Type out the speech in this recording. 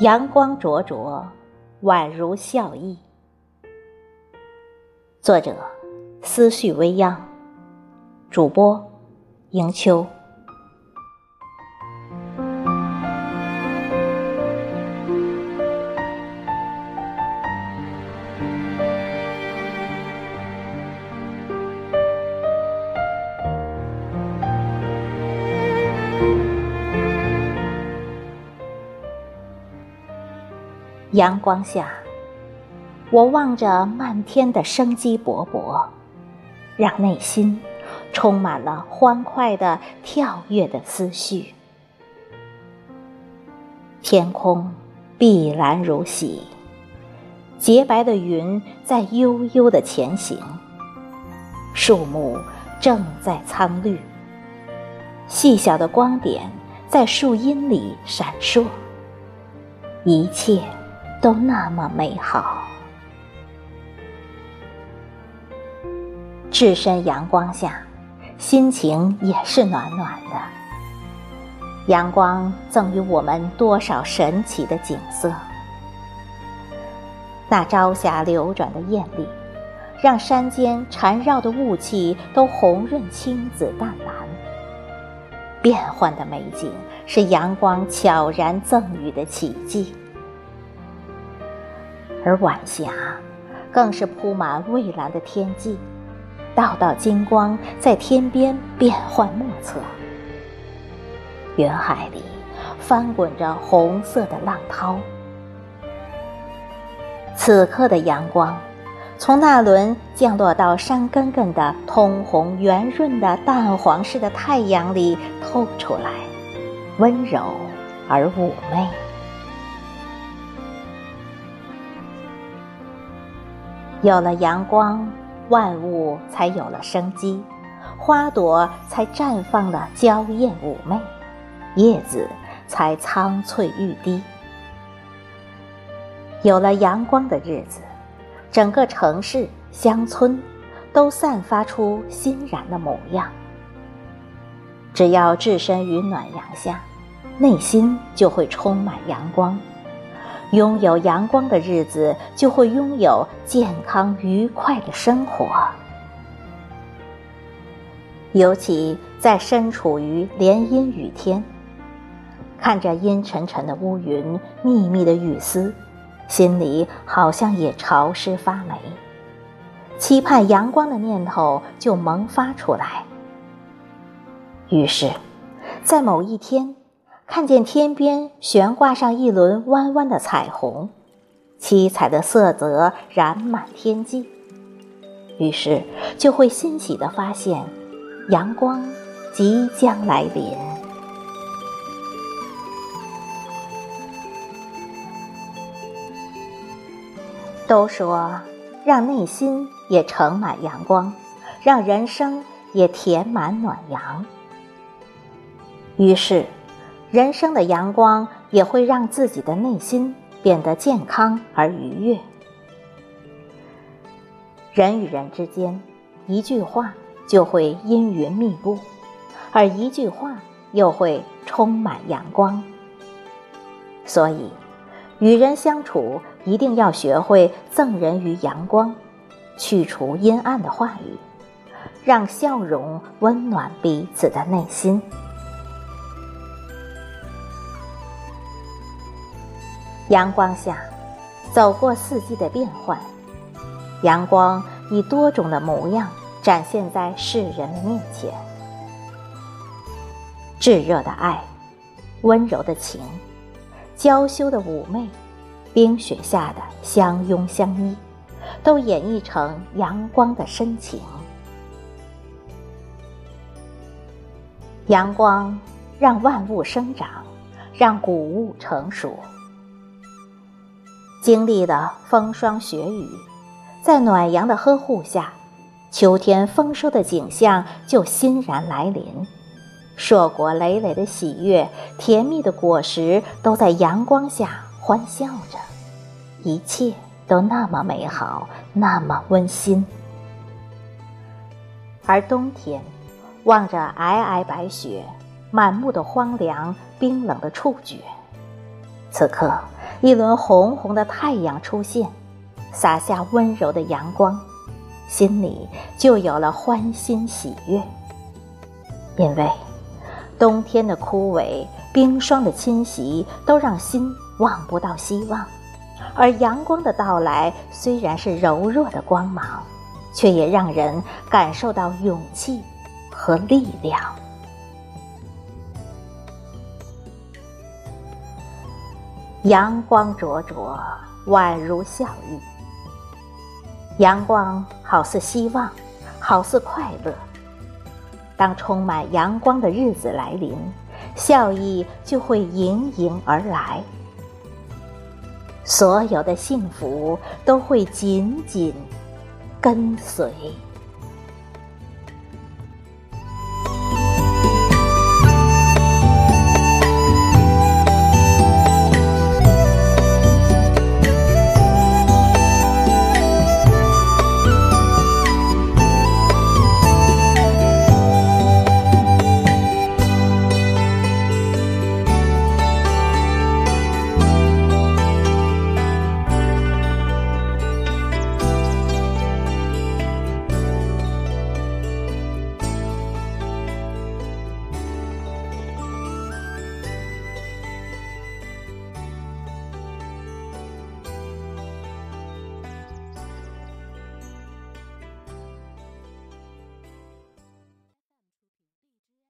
阳光灼灼，宛如笑意。作者：思绪微央，主播：迎秋。阳光下，我望着漫天的生机勃勃，让内心充满了欢快的跳跃的思绪。天空碧蓝如洗，洁白的云在悠悠的前行，树木正在苍绿，细小的光点在树荫里闪烁，一切。都那么美好，置身阳光下，心情也是暖暖的。阳光赠予我们多少神奇的景色？那朝霞流转的艳丽，让山间缠绕的雾气都红润青紫淡蓝。变幻的美景，是阳光悄然赠予的奇迹。而晚霞，更是铺满蔚蓝的天际，道道金光在天边变幻莫测。云海里翻滚着红色的浪涛。此刻的阳光，从那轮降落到山根根的通红圆润的淡黄似的太阳里透出来，温柔而妩媚。有了阳光，万物才有了生机，花朵才绽放了娇艳妩媚，叶子才苍翠欲滴。有了阳光的日子，整个城市、乡村都散发出欣然的模样。只要置身于暖阳下，内心就会充满阳光。拥有阳光的日子，就会拥有健康愉快的生活。尤其在身处于连阴雨天，看着阴沉沉的乌云、密密的雨丝，心里好像也潮湿发霉，期盼阳光的念头就萌发出来。于是，在某一天。看见天边悬挂上一轮弯弯的彩虹，七彩的色泽染满天际，于是就会欣喜地发现，阳光即将来临。都说，让内心也盛满阳光，让人生也填满暖阳。于是。人生的阳光也会让自己的内心变得健康而愉悦。人与人之间，一句话就会阴云密布，而一句话又会充满阳光。所以，与人相处一定要学会赠人于阳光，去除阴暗的话语，让笑容温暖彼此的内心。阳光下，走过四季的变换，阳光以多种的模样展现在世人的面前。炙热的爱，温柔的情，娇羞的妩媚，冰雪下的相拥相依，都演绎成阳光的深情。阳光让万物生长，让谷物成熟。经历了风霜雪雨，在暖阳的呵护下，秋天丰收的景象就欣然来临。硕果累累的喜悦，甜蜜的果实都在阳光下欢笑着，一切都那么美好，那么温馨。而冬天，望着皑皑白雪，满目的荒凉，冰冷的触觉。此刻，一轮红红的太阳出现，洒下温柔的阳光，心里就有了欢欣喜悦。因为，冬天的枯萎、冰霜的侵袭，都让心望不到希望；而阳光的到来，虽然是柔弱的光芒，却也让人感受到勇气和力量。阳光灼灼，宛如笑意。阳光好似希望，好似快乐。当充满阳光的日子来临，笑意就会盈盈而来。所有的幸福都会紧紧跟随。